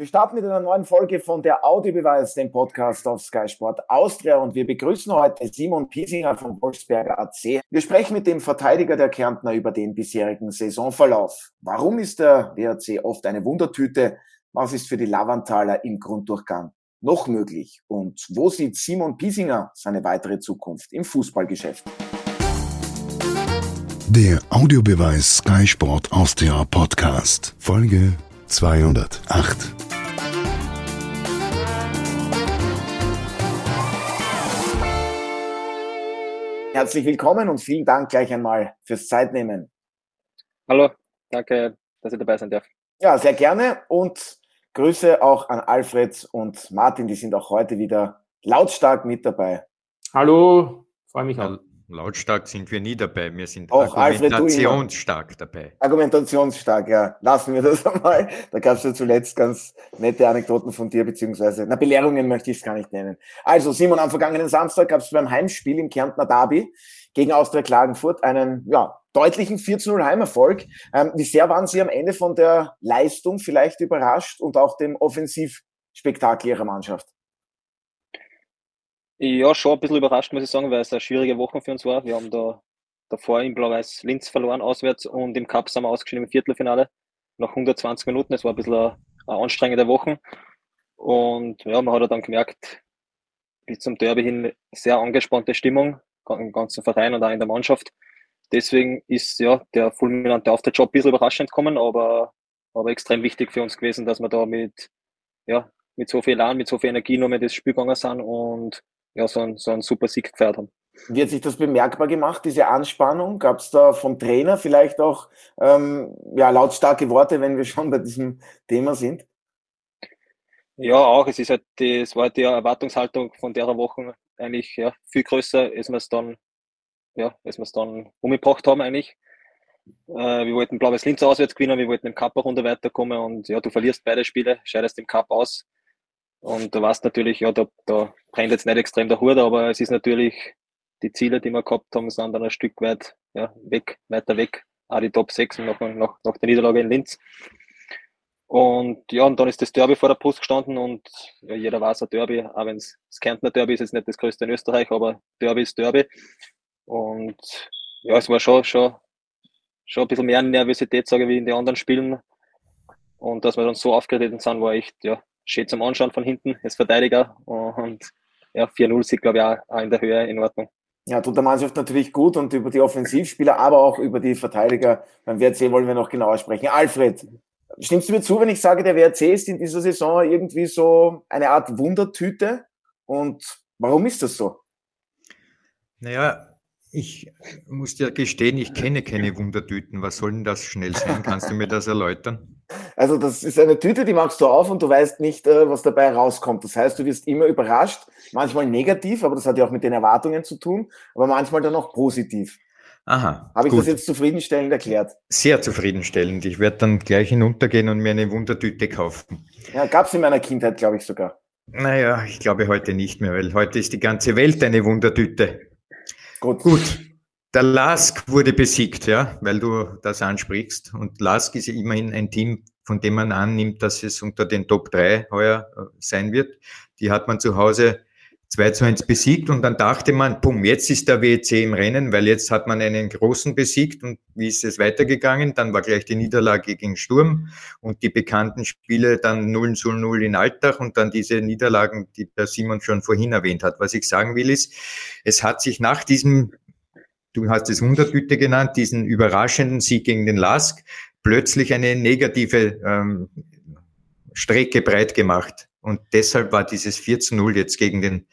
Wir starten mit einer neuen Folge von der Audiobeweis, dem Podcast auf Sky Sport Austria und wir begrüßen heute Simon Piesinger vom Wolfsberger AC. Wir sprechen mit dem Verteidiger der Kärntner über den bisherigen Saisonverlauf. Warum ist der WRC oft eine Wundertüte? Was ist für die Lavantaler im Grunddurchgang noch möglich? Und wo sieht Simon Piesinger seine weitere Zukunft im Fußballgeschäft? Der Audiobeweis Sky Sport Austria Podcast, Folge 208. Herzlich willkommen und vielen Dank gleich einmal fürs Zeitnehmen. Hallo, danke, dass ich dabei sein darf. Ja, sehr gerne und Grüße auch an Alfred und Martin, die sind auch heute wieder lautstark mit dabei. Hallo, freue mich auch. Lautstark sind wir nie dabei, wir sind auch argumentationsstark dabei. Argumentationsstark, ja. Lassen wir das einmal. Da gab es ja zuletzt ganz nette Anekdoten von dir, beziehungsweise, na, Belehrungen möchte ich es gar nicht nennen. Also, Simon, am vergangenen Samstag gab es beim Heimspiel im Kärntner Derby gegen Austria Klagenfurt einen, ja, deutlichen 4-0 Heimerfolg. Ähm, wie sehr waren Sie am Ende von der Leistung vielleicht überrascht und auch dem Offensivspektakel Ihrer Mannschaft? Ja, schon ein bisschen überrascht, muss ich sagen, weil es eine schwierige Woche für uns war. Wir haben da davor im Blau-Weiß Linz verloren auswärts und im Cup sind wir ausgeschieden im Viertelfinale nach 120 Minuten. Es war ein bisschen eine, eine anstrengende Woche. Und ja, man hat dann gemerkt, bis zum Derby hin sehr angespannte Stimmung im ganzen Verein und auch in der Mannschaft. Deswegen ist ja der fulminante Auftritt schon ein bisschen überraschend gekommen, aber, aber extrem wichtig für uns gewesen, dass wir da mit, ja, mit so viel Elan, mit so viel Energie nur mit das Spiel gegangen sind und ja, so ein, so ein super Sieg gefeiert haben. Wie hat sich das bemerkbar gemacht, diese Anspannung? Gab es da vom Trainer vielleicht auch ähm, ja, lautstarke Worte, wenn wir schon bei diesem Thema sind? Ja, auch. Es ist halt die, es war die Erwartungshaltung von der Woche eigentlich ja, viel größer, als wir es dann, ja, als wir es dann umgebracht haben eigentlich. Äh, wir wollten Blaues Linz auswärts gewinnen, wir wollten im Cup eine Runde weiterkommen und ja, du verlierst beide Spiele, scheidest im Cup aus. Und du weißt natürlich, ja, da, da brennt jetzt nicht extrem der Hut, aber es ist natürlich, die Ziele, die wir gehabt haben, sind dann ein Stück weit ja, weg, weiter weg. Auch die Top 6 nach, nach, nach der Niederlage in Linz. Und ja, und dann ist das Derby vor der Post gestanden und ja, jeder weiß, ein Derby, auch wenn es das Kärntner Derby ist, jetzt nicht das größte in Österreich, aber Derby ist Derby. Und ja, es war schon, schon, schon ein bisschen mehr Nervosität, sage ich, wie in den anderen Spielen. Und dass wir dann so aufgetreten sind, war echt, ja, schön zum Anschauen von hinten als Verteidiger. Und ja, 4-0 sieht, glaube ich, auch, auch in der Höhe in Ordnung. Ja, tut der Mannschaft natürlich gut und über die Offensivspieler, aber auch über die Verteidiger beim WRC wollen wir noch genauer sprechen. Alfred, stimmst du mir zu, wenn ich sage, der WRC ist in dieser Saison irgendwie so eine Art Wundertüte? Und warum ist das so? Naja, ich muss dir gestehen, ich kenne keine Wundertüten. Was soll denn das schnell sein? Kannst du mir das erläutern? Also das ist eine Tüte, die machst du auf und du weißt nicht, äh, was dabei rauskommt. Das heißt, du wirst immer überrascht, manchmal negativ, aber das hat ja auch mit den Erwartungen zu tun, aber manchmal dann auch positiv. Aha. Habe ich gut. das jetzt zufriedenstellend erklärt? Sehr zufriedenstellend. Ich werde dann gleich hinuntergehen und mir eine Wundertüte kaufen. Ja, gab es in meiner Kindheit, glaube ich sogar. Naja, ich glaube heute nicht mehr, weil heute ist die ganze Welt eine Wundertüte. Gut. Gut. Der Lask wurde besiegt, ja, weil du das ansprichst. Und Lask ist ja immerhin ein Team, von dem man annimmt, dass es unter den Top 3 heuer äh, sein wird. Die hat man zu Hause 2 zu 1 besiegt und dann dachte man, pum, jetzt ist der WEC im Rennen, weil jetzt hat man einen großen besiegt und wie ist es weitergegangen? Dann war gleich die Niederlage gegen Sturm und die bekannten Spiele dann 0 zu 0 in Alltag und dann diese Niederlagen, die der Simon schon vorhin erwähnt hat. Was ich sagen will ist, es hat sich nach diesem du hast es Wundertüte genannt, diesen überraschenden Sieg gegen den Lask, plötzlich eine negative ähm, Strecke breit gemacht. Und deshalb war dieses 4 zu 0 jetzt gegen den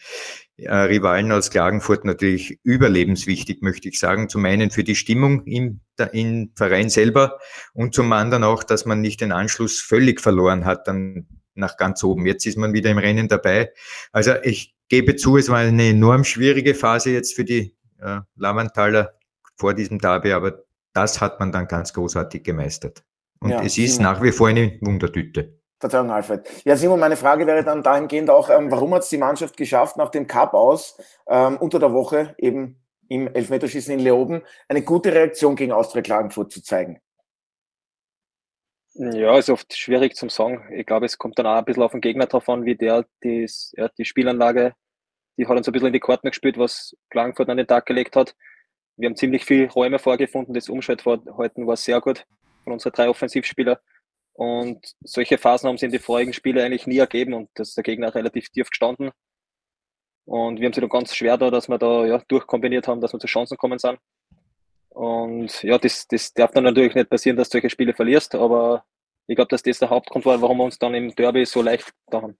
äh, Rivalen aus Klagenfurt natürlich überlebenswichtig, möchte ich sagen. Zum einen für die Stimmung im, im Verein selber und zum anderen auch, dass man nicht den Anschluss völlig verloren hat dann nach ganz oben. Jetzt ist man wieder im Rennen dabei. Also ich gebe zu, es war eine enorm schwierige Phase jetzt für die äh, Lavanthaler vor diesem Derby, aber das hat man dann ganz großartig gemeistert. Und ja, es ist Simon. nach wie vor eine Wundertüte. Verzeihung, Alfred. Ja, Simon, meine Frage wäre dann dahingehend auch, ähm, warum hat es die Mannschaft geschafft, nach dem Cup aus, ähm, unter der Woche eben im Elfmeterschießen in Leoben, eine gute Reaktion gegen Austria Klagenfurt zu zeigen? Ja, ist oft schwierig zum sagen. Ich glaube, es kommt dann auch ein bisschen auf den Gegner drauf an, wie der dies, ja, die Spielanlage, die hat uns ein bisschen in die Karten gespielt, was Klagenfurt an den Tag gelegt hat. Wir haben ziemlich viele Räume vorgefunden. Das Umschaltverhalten war sehr gut von unseren drei Offensivspielern. Und solche Phasen haben sie in den vorigen Spielen eigentlich nie ergeben und das ist der Gegner relativ tief gestanden. Und wir haben sie dann ganz schwer da, dass wir da ja, durchkombiniert haben, dass wir zu Chancen kommen sind. Und ja, das, das darf dann natürlich nicht passieren, dass du solche Spiele verlierst, aber ich glaube, dass das der Hauptgrund war, warum wir uns dann im Derby so leicht da haben.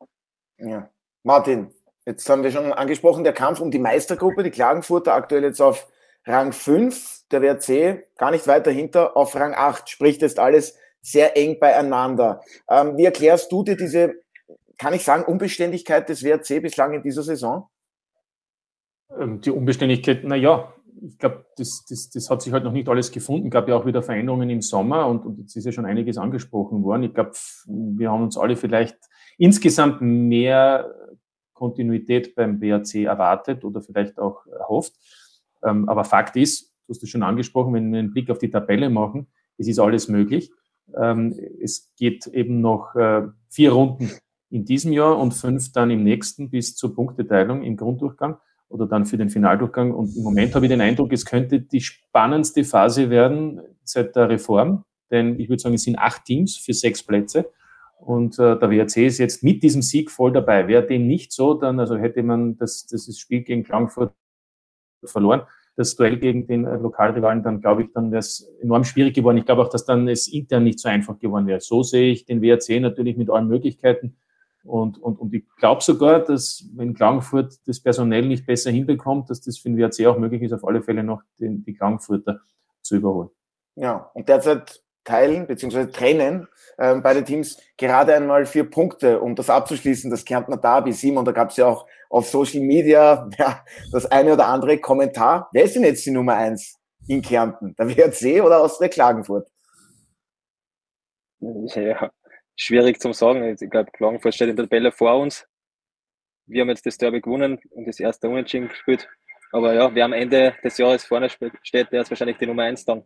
Ja. Martin, jetzt haben wir schon angesprochen, der Kampf um die Meistergruppe, die Klagenfurter aktuell jetzt auf Rang 5, der WRC gar nicht weit dahinter auf Rang 8, sprich, das ist alles sehr eng beieinander. Ähm, wie erklärst du dir diese, kann ich sagen, Unbeständigkeit des WRC bislang in dieser Saison? Ähm, die Unbeständigkeit, na ja, ich glaube, das, das, das hat sich halt noch nicht alles gefunden. Gab ja auch wieder Veränderungen im Sommer und, und jetzt ist ja schon einiges angesprochen worden. Ich glaube, wir haben uns alle vielleicht insgesamt mehr Kontinuität beim BRC erwartet oder vielleicht auch erhofft. Ähm, aber Fakt ist, du hast es schon angesprochen, wenn wir einen Blick auf die Tabelle machen, es ist alles möglich. Ähm, es geht eben noch äh, vier Runden in diesem Jahr und fünf dann im nächsten bis zur Punkteteilung im Grunddurchgang oder dann für den Finaldurchgang. Und im Moment habe ich den Eindruck, es könnte die spannendste Phase werden seit der Reform. Denn ich würde sagen, es sind acht Teams für sechs Plätze. Und äh, der WRC ist jetzt mit diesem Sieg voll dabei. Wäre dem nicht so, dann also hätte man das, das Spiel gegen Frankfurt verloren. Das Duell gegen den äh, Lokalrivalen, dann glaube ich, dann wäre es enorm schwierig geworden. Ich glaube auch, dass dann es intern nicht so einfach geworden wäre. So sehe ich den WRC natürlich mit allen Möglichkeiten und, und, und ich glaube sogar, dass wenn Klagenfurt das personell nicht besser hinbekommt, dass das für den WRC auch möglich ist, auf alle Fälle noch den, die Klagenfurter zu überholen. Ja, und derzeit teilen bzw. trennen äh, beide Teams gerade einmal vier Punkte, um das abzuschließen, das Kärntner Derby. Simon, da gab es ja auch auf Social Media ja, das eine oder andere Kommentar. Wer ist denn jetzt die Nummer eins in Kärnten? Der WRC oder aus der Klagenfurt? Ja, schwierig zu sagen. Ich glaube, Klagenfurt steht in der Tabelle vor uns. Wir haben jetzt das Derby gewonnen und das erste Unentschieden gespielt. Aber ja, wer am Ende des Jahres vorne steht, der ist wahrscheinlich die Nummer eins dann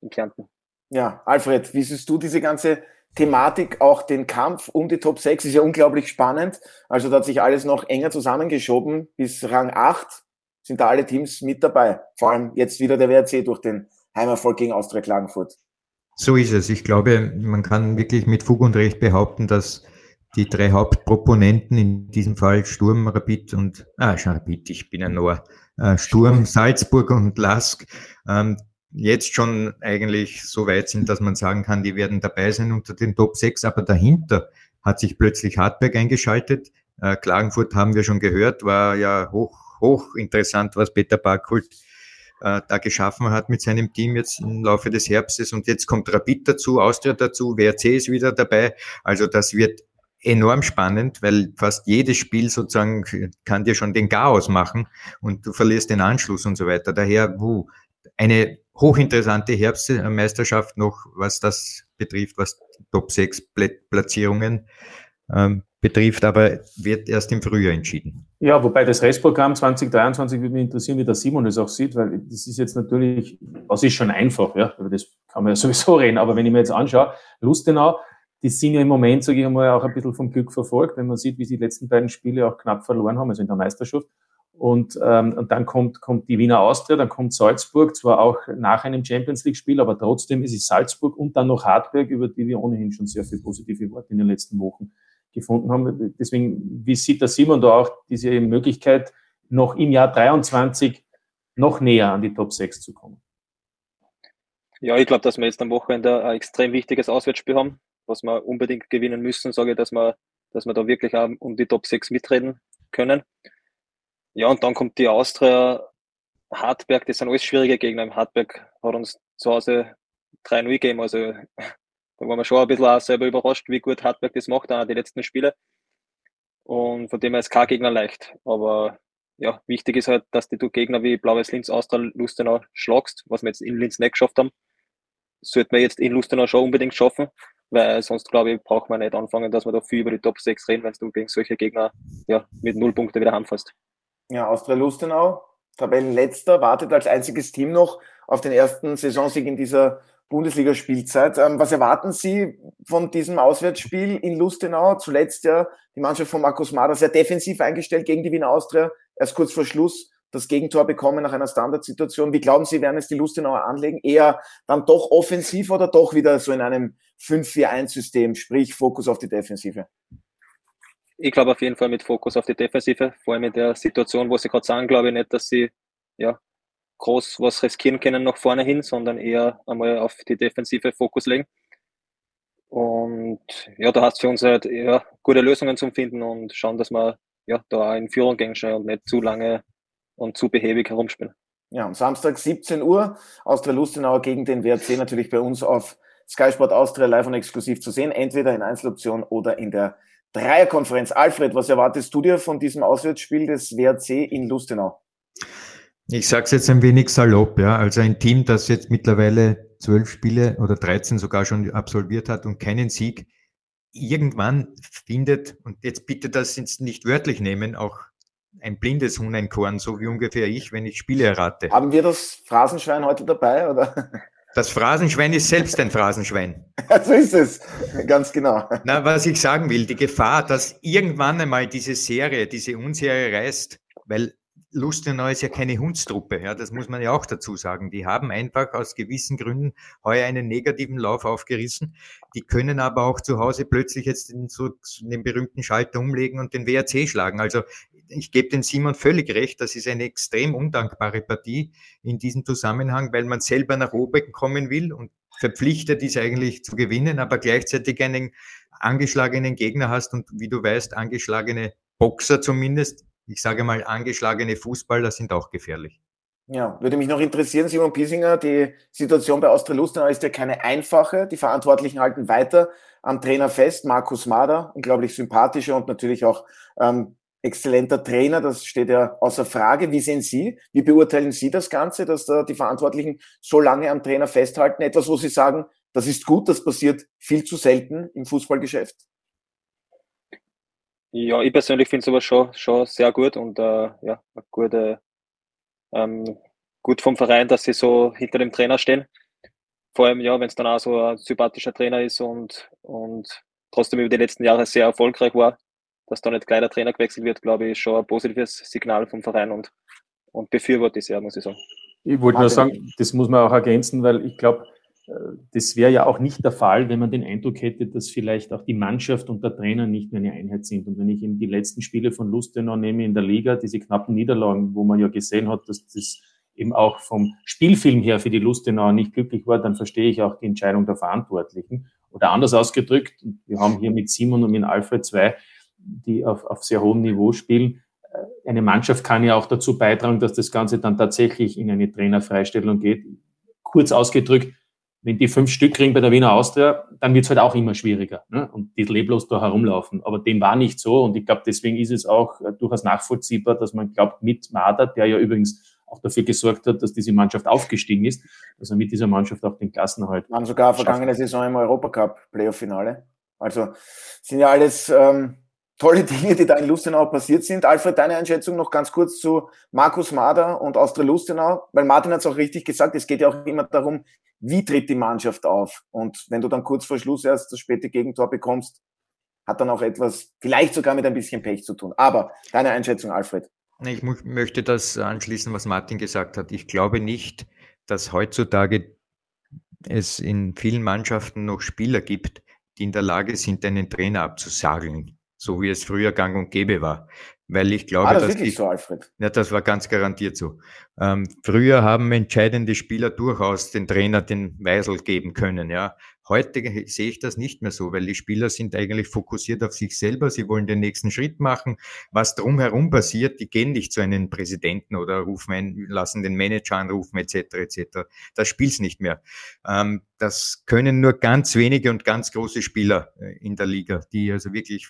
in Kärnten. Ja, Alfred, wie siehst du diese ganze Thematik, auch den Kampf um die Top 6 ist ja unglaublich spannend. Also da hat sich alles noch enger zusammengeschoben. Bis Rang 8 sind da alle Teams mit dabei. Vor allem jetzt wieder der WRC durch den Heimerfolg gegen Austria Klagenfurt. So ist es. Ich glaube, man kann wirklich mit Fug und Recht behaupten, dass die drei Hauptproponenten, in diesem Fall Sturm, Rapid und, ah, schon Rapid, ich bin ein Noah, äh, Sturm, Salzburg und Lask, ähm, jetzt schon eigentlich so weit sind, dass man sagen kann, die werden dabei sein unter den Top 6, aber dahinter hat sich plötzlich Hartberg eingeschaltet. Äh, Klagenfurt haben wir schon gehört, war ja hoch, hoch interessant, was Peter Barkholt äh, da geschaffen hat mit seinem Team jetzt im Laufe des Herbstes. Und jetzt kommt Rapid dazu, Austria dazu, WRC ist wieder dabei. Also das wird enorm spannend, weil fast jedes Spiel sozusagen kann dir schon den Chaos machen und du verlierst den Anschluss und so weiter. Daher, wuh, eine hochinteressante Herbstmeisterschaft noch, was das betrifft, was Top 6 Platzierungen ähm, betrifft, aber wird erst im Frühjahr entschieden. Ja, wobei das Restprogramm 2023 würde mich interessieren, wie der Simon es auch sieht, weil das ist jetzt natürlich, das ist schon einfach, ja, über das kann man ja sowieso reden, aber wenn ich mir jetzt anschaue, Lustenau, die sind ja im Moment, sage ich einmal, auch ein bisschen vom Glück verfolgt, wenn man sieht, wie sie die letzten beiden Spiele auch knapp verloren haben, also in der Meisterschaft. Und, ähm, und dann kommt, kommt die Wiener Austria, dann kommt Salzburg, zwar auch nach einem Champions League-Spiel, aber trotzdem ist es Salzburg und dann noch Hartberg, über die wir ohnehin schon sehr viel positive Worte in den letzten Wochen gefunden haben. Deswegen, wie sieht der Simon da auch diese Möglichkeit, noch im Jahr 23 noch näher an die Top 6 zu kommen? Ja, ich glaube, dass wir jetzt am Wochenende ein extrem wichtiges Auswärtsspiel haben, was wir unbedingt gewinnen müssen, sage ich, dass wir, dass wir da wirklich auch um die Top 6 mitreden können. Ja, und dann kommt die Austria, Hartberg, das sind alles schwierige Gegner. Hartberg hat uns zu Hause 3-0 gegeben, also da waren wir schon ein bisschen auch selber überrascht, wie gut Hartberg das macht, auch die letzten Spiele. Und von dem her ist kein Gegner leicht. Aber ja, wichtig ist halt, dass du Gegner wie Blaues Linz, Austria, Lustenau schlagst, was wir jetzt in Linz nicht geschafft haben. Sollten wir jetzt in Lustenau schon unbedingt schaffen, weil sonst, glaube ich, braucht man nicht anfangen, dass wir da viel über die Top 6 reden, wenn du gegen solche Gegner ja, mit null Punkte wieder heimfährst. Ja, Austria Lustenau, Tabellenletzter, wartet als einziges Team noch auf den ersten Saisonsieg in dieser Bundesligaspielzeit. Ähm, was erwarten Sie von diesem Auswärtsspiel in Lustenau? Zuletzt ja die Mannschaft von Markus Mader sehr defensiv eingestellt gegen die Wiener Austria. Erst kurz vor Schluss das Gegentor bekommen nach einer Standardsituation. Wie glauben Sie, werden es die Lustenauer anlegen? Eher dann doch offensiv oder doch wieder so in einem 5-4-1-System, sprich Fokus auf die Defensive? Ich glaube auf jeden Fall mit Fokus auf die Defensive, vor allem in der Situation, wo sie gerade sagen, glaube ich nicht, dass sie ja, groß was riskieren können nach vorne hin, sondern eher einmal auf die Defensive Fokus legen. Und ja, da hast du für uns halt ja, gute Lösungen zum Finden und schauen, dass wir ja, da in Führung gehen schnell und nicht zu lange und zu behäbig herumspielen. Ja, am Samstag 17 Uhr, Austria Lustenauer gegen den WRC natürlich bei uns auf Sky Sport Austria live und exklusiv zu sehen, entweder in Einzeloption oder in der Dreierkonferenz. Alfred, was erwartest du dir von diesem Auswärtsspiel des WRC in Lustenau? Ich sage es jetzt ein wenig salopp, ja. Also ein Team, das jetzt mittlerweile zwölf Spiele oder 13 sogar schon absolviert hat und keinen Sieg, irgendwann findet, und jetzt bitte das jetzt nicht wörtlich nehmen, auch ein blindes Huhn ein Korn, so wie ungefähr ich, wenn ich Spiele errate. Haben wir das Phrasenschwein heute dabei, oder? Das Phrasenschwein ist selbst ein Phrasenschwein. so ist es, ganz genau. Na, was ich sagen will, die Gefahr, dass irgendwann einmal diese Serie, diese Unserie reißt, weil Lustenau ist ja keine Hundstruppe, ja, das muss man ja auch dazu sagen. Die haben einfach aus gewissen Gründen heuer einen negativen Lauf aufgerissen. Die können aber auch zu Hause plötzlich jetzt den, so, den berühmten Schalter umlegen und den WRC schlagen. Also ich gebe den Simon völlig recht, das ist eine extrem undankbare Partie in diesem Zusammenhang, weil man selber nach oben kommen will und verpflichtet ist eigentlich zu gewinnen, aber gleichzeitig einen angeschlagenen Gegner hast und wie du weißt, angeschlagene Boxer zumindest, ich sage mal, angeschlagene Fußballer sind auch gefährlich. Ja, würde mich noch interessieren, Simon Piesinger, die Situation bei Austria Lustenau ist ja keine einfache. Die Verantwortlichen halten weiter am Trainer fest. Markus Mader, unglaublich sympathischer und natürlich auch ähm, exzellenter Trainer, das steht ja außer Frage. Wie sehen Sie, wie beurteilen Sie das Ganze, dass da die Verantwortlichen so lange am Trainer festhalten? Etwas, wo Sie sagen, das ist gut, das passiert viel zu selten im Fußballgeschäft? Ja, ich persönlich finde sowas schon, schon sehr gut und äh, ja, gute, ähm, gut vom Verein, dass sie so hinter dem Trainer stehen. Vor allem, ja, wenn es dann auch so ein sympathischer Trainer ist und, und trotzdem über die letzten Jahre sehr erfolgreich war, dass da nicht gleich der Trainer gewechselt wird, glaube ich, schon ein positives Signal vom Verein und, und befürworte ich sehr, muss ich sagen. Ich wollte nur sagen, das muss man auch ergänzen, weil ich glaube, das wäre ja auch nicht der Fall, wenn man den Eindruck hätte, dass vielleicht auch die Mannschaft und der Trainer nicht mehr eine Einheit sind. Und wenn ich eben die letzten Spiele von Lustenau nehme in der Liga, diese knappen Niederlagen, wo man ja gesehen hat, dass das eben auch vom Spielfilm her für die Lustenau nicht glücklich war, dann verstehe ich auch die Entscheidung der Verantwortlichen. Oder anders ausgedrückt, wir haben hier mit Simon und mit Alfred zwei, die auf, auf sehr hohem Niveau spielen. Eine Mannschaft kann ja auch dazu beitragen, dass das Ganze dann tatsächlich in eine Trainerfreistellung geht. Kurz ausgedrückt, wenn die fünf Stück kriegen bei der Wiener Austria, dann wird es halt auch immer schwieriger ne? und die leblos da herumlaufen. Aber dem war nicht so und ich glaube, deswegen ist es auch äh, durchaus nachvollziehbar, dass man glaubt, mit Mader, der ja übrigens auch dafür gesorgt hat, dass diese Mannschaft aufgestiegen ist, dass er mit dieser Mannschaft auch den Klassenerhalt. Waren sogar vergangene Saison im Europacup Playoff-Finale. Also sind ja alles ähm, tolle Dinge, die da in Lustenau passiert sind. Alfred, deine Einschätzung noch ganz kurz zu Markus Mader und Austria Lustenau, weil Martin hat es auch richtig gesagt, es geht ja auch immer darum, wie tritt die Mannschaft auf? Und wenn du dann kurz vor Schluss erst das späte Gegentor bekommst, hat dann auch etwas, vielleicht sogar mit ein bisschen Pech zu tun. Aber deine Einschätzung, Alfred. Ich möchte das anschließen, was Martin gesagt hat. Ich glaube nicht, dass heutzutage es in vielen Mannschaften noch Spieler gibt, die in der Lage sind, einen Trainer abzusageln, so wie es früher gang und gäbe war. Weil ich glaube, ah, das dass die, so, Alfred. Ja, das war ganz garantiert so. Ähm, früher haben entscheidende Spieler durchaus den Trainer den Weisel geben können, ja. Heute sehe ich das nicht mehr so, weil die Spieler sind eigentlich fokussiert auf sich selber. Sie wollen den nächsten Schritt machen. Was drumherum passiert, die gehen nicht zu einem Präsidenten oder rufen einen, lassen den Manager anrufen, etc., etc. Das spielt's nicht mehr. Ähm, das können nur ganz wenige und ganz große Spieler äh, in der Liga, die also wirklich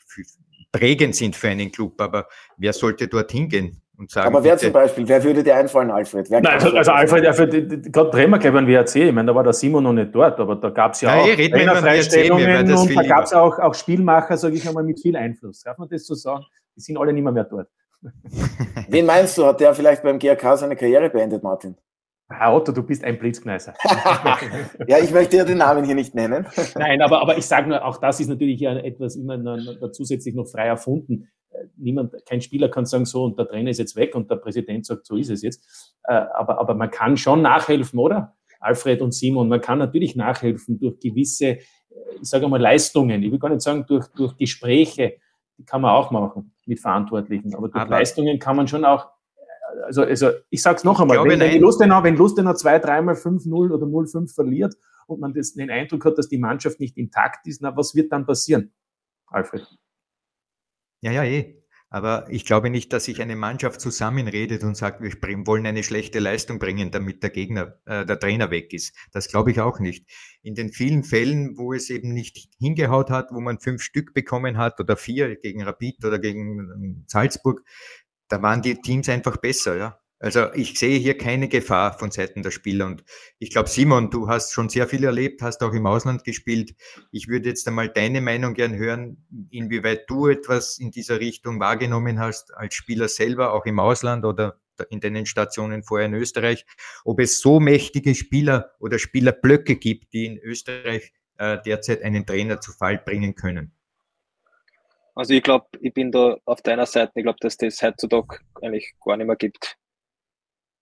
prägend sind für einen Club. Aber wer sollte dorthin gehen? Und sagen, aber wer bitte, zum Beispiel, wer würde dir einfallen, Alfred? Wer Nein, also, also Alfred, Alfred gerade drehen wir gleich beim WRC, ich meine, da war der Simon noch nicht dort, aber da gab es ja Nein, auch Trainerfreistellungen und da gab es auch, auch Spielmacher, sage ich einmal, mit viel Einfluss. Darf man das so sagen? Die sind alle nicht mehr, mehr dort. Wen meinst du, hat der vielleicht beim GRK seine Karriere beendet, Martin? Herr Otto, du bist ein Blitzkneiser. ja, ich möchte ja den Namen hier nicht nennen. Nein, aber, aber ich sage nur, auch das ist natürlich ja etwas immer noch, noch zusätzlich noch frei erfunden. Äh, niemand, kein Spieler kann sagen, so, und der Trainer ist jetzt weg und der Präsident sagt, so ist es jetzt. Äh, aber, aber man kann schon nachhelfen, oder? Alfred und Simon, man kann natürlich nachhelfen durch gewisse, äh, ich sage mal, Leistungen. Ich will gar nicht sagen durch, durch Gespräche, die kann man auch machen mit Verantwortlichen. Aber durch aber Leistungen kann man schon auch also, also ich sage es noch einmal, wenn, wenn, Lustenau, wenn Lustenau zwei, dreimal 5-0 oder 0-5 verliert und man das, den Eindruck hat, dass die Mannschaft nicht intakt ist, na, was wird dann passieren, Alfred? Ja, ja, eh. Aber ich glaube nicht, dass sich eine Mannschaft zusammenredet und sagt, wir wollen eine schlechte Leistung bringen, damit der Gegner, äh, der Trainer weg ist. Das glaube ich auch nicht. In den vielen Fällen, wo es eben nicht hingehaut hat, wo man fünf Stück bekommen hat oder vier gegen Rapid oder gegen ähm, Salzburg, da waren die Teams einfach besser, ja. Also ich sehe hier keine Gefahr von Seiten der Spieler. Und ich glaube, Simon, du hast schon sehr viel erlebt, hast auch im Ausland gespielt. Ich würde jetzt einmal deine Meinung gern hören, inwieweit du etwas in dieser Richtung wahrgenommen hast, als Spieler selber, auch im Ausland oder in deinen Stationen vorher in Österreich, ob es so mächtige Spieler oder Spielerblöcke gibt, die in Österreich äh, derzeit einen Trainer zu Fall bringen können. Also ich glaube, ich bin da auf deiner Seite. Ich glaube, dass das heutzutage eigentlich gar nicht mehr gibt.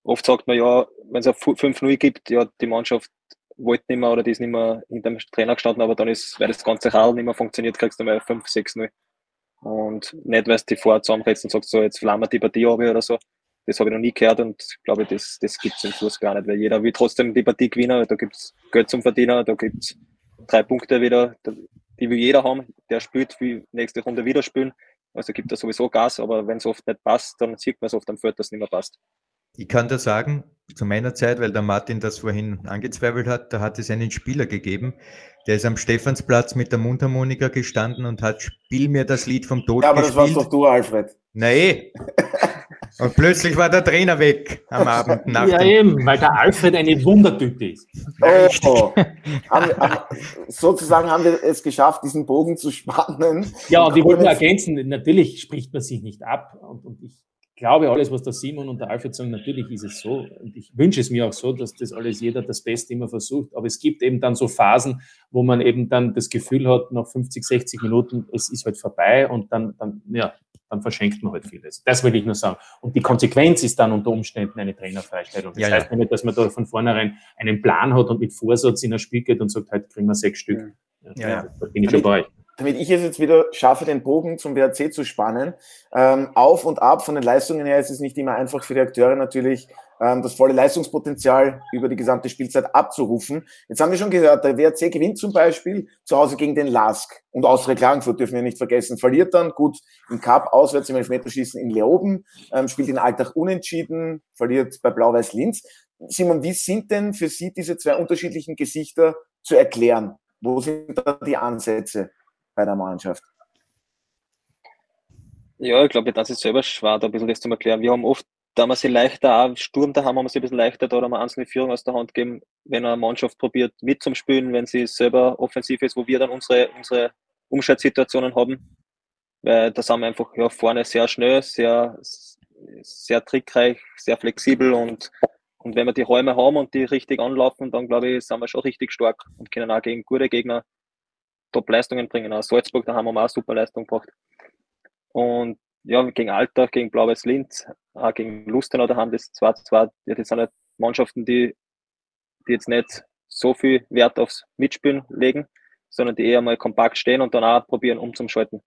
Oft sagt man ja, wenn es auf 5-0 gibt, ja, die Mannschaft wollte nicht mehr oder die ist nicht mehr hinter dem Trainer gestanden, aber dann ist, weil das ganze Hall nicht mehr funktioniert, kriegst du mal 5-6-0. Und nicht, weil du die vorher zusammenredest und sagst, so, jetzt flammen die Partie ab oder so. Das habe ich noch nie gehört und glaube, das, das gibt es im Schluss gar nicht, weil jeder will trotzdem die Partie gewinnen. Da gibt es Geld zum Verdienen, da gibt es drei Punkte wieder die will jeder haben, der spielt, wie nächste Runde wieder spielen. Also gibt er sowieso Gas, aber wenn es oft nicht passt, dann sieht man es oft am Feld, dass es nicht mehr passt. Ich kann da sagen, zu meiner Zeit, weil der Martin das vorhin angezweifelt hat, da hat es einen Spieler gegeben, der ist am Stephansplatz mit der Mundharmonika gestanden und hat Spiel mir das Lied vom Tod Ja, aber gespielt. das warst doch du, Alfred. Nein. Und plötzlich war der Trainer weg am Abend. Nach ja, eben, weil der Alfred eine Wundertüte ist. Oh, haben, haben, sozusagen haben wir es geschafft, diesen Bogen zu spannen. Ja, und ich wollte nur ergänzen, natürlich spricht man sich nicht ab. Und, und ich glaube, alles, was der Simon und der Alfred sagen, natürlich ist es so. Und ich wünsche es mir auch so, dass das alles jeder das Beste immer versucht. Aber es gibt eben dann so Phasen, wo man eben dann das Gefühl hat, nach 50, 60 Minuten, es ist halt vorbei und dann, dann ja, dann verschenkt man halt vieles. Das will ich nur sagen. Und die Konsequenz ist dann unter Umständen eine Trainerfreistellung. Das ja, heißt ja. nicht, dass man da von vornherein einen Plan hat und mit Vorsatz in ein Spiel geht und sagt, heute kriegen wir sechs Stück. Ja, ja. Da bin ich schon bei euch damit ich es jetzt wieder schaffe, den Bogen zum WRC zu spannen, ähm, auf und ab von den Leistungen her ist es nicht immer einfach für die Akteure natürlich, ähm, das volle Leistungspotenzial über die gesamte Spielzeit abzurufen. Jetzt haben wir schon gehört, der WRC gewinnt zum Beispiel zu Hause gegen den LASK und Austria Klagenfurt dürfen wir nicht vergessen, verliert dann gut im Cup auswärts im Elfmeterschießen in Leoben, ähm, spielt in Alltag unentschieden, verliert bei Blau-Weiß Linz. Simon, wie sind denn für Sie diese zwei unterschiedlichen Gesichter zu erklären? Wo sind da die Ansätze? Bei der Mannschaft? Ja, ich glaube, das ist selber schwer, da ein bisschen das zu erklären. Wir haben oft, da wir sie leichter, auch Sturm da haben wir sie ein bisschen leichter, da haben wir einzelne Führung aus der Hand geben, wenn eine Mannschaft probiert mit zum Spielen, wenn sie selber offensiv ist, wo wir dann unsere, unsere Umschaltsituationen haben. Weil da sind wir einfach ja, vorne sehr schnell, sehr, sehr trickreich, sehr flexibel und, und wenn wir die Räume haben und die richtig anlaufen, dann glaube ich, sind wir schon richtig stark und können auch gegen gute Gegner Top-Leistungen bringen. Auch Salzburg, da haben wir auch super Leistung gebracht. Und ja, gegen Alltag, gegen Blau-Weiß Linz, auch gegen Lustenau, da haben das 2 zu 2, ja, das sind halt Mannschaften, die, die jetzt nicht so viel Wert aufs Mitspielen legen, sondern die eher mal kompakt stehen und dann auch probieren umzuschalten.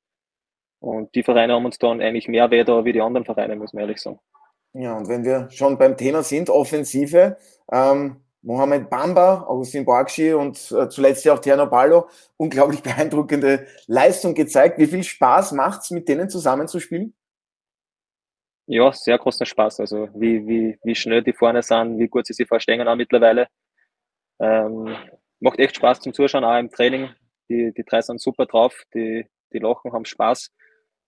Und die Vereine haben uns dann eigentlich mehr weh wie die anderen Vereine, muss man ehrlich sagen. Ja, und wenn wir schon beim Thema sind, Offensive, ähm, Mohamed Bamba, Augustin Borgschi und äh, zuletzt ja auch Terno Ballo unglaublich beeindruckende Leistung gezeigt. Wie viel Spaß macht's, mit denen zusammenzuspielen? Ja, sehr großen Spaß. Also wie, wie, wie schnell die vorne sind, wie gut sie sich verstehen auch mittlerweile. Ähm, macht echt Spaß zum Zuschauen, auch im Training. Die, die drei sind super drauf, die, die lachen, haben Spaß.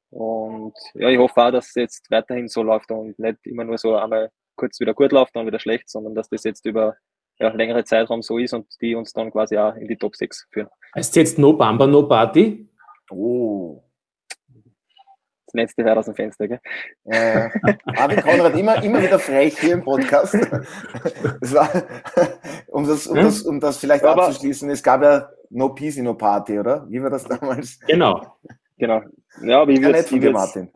Und ja, ich hoffe auch, dass es jetzt weiterhin so läuft und nicht immer nur so einmal kurz wieder gut läuft, dann wieder schlecht, sondern dass das jetzt über ja, längere Zeitraum so ist und die uns dann quasi auch in die Top 6 führen. Heißt jetzt No Bamba, No Party? Oh. letzte Hör aus dem Fenster, gell? Äh, Martin Konrad, immer, immer wieder frech hier im Podcast. war, um, das, um, das, um das vielleicht Aber, abzuschließen, es gab ja No Peace, No Party, oder? Wie war das damals? Genau, genau. Ja, aber ich würde es Martin.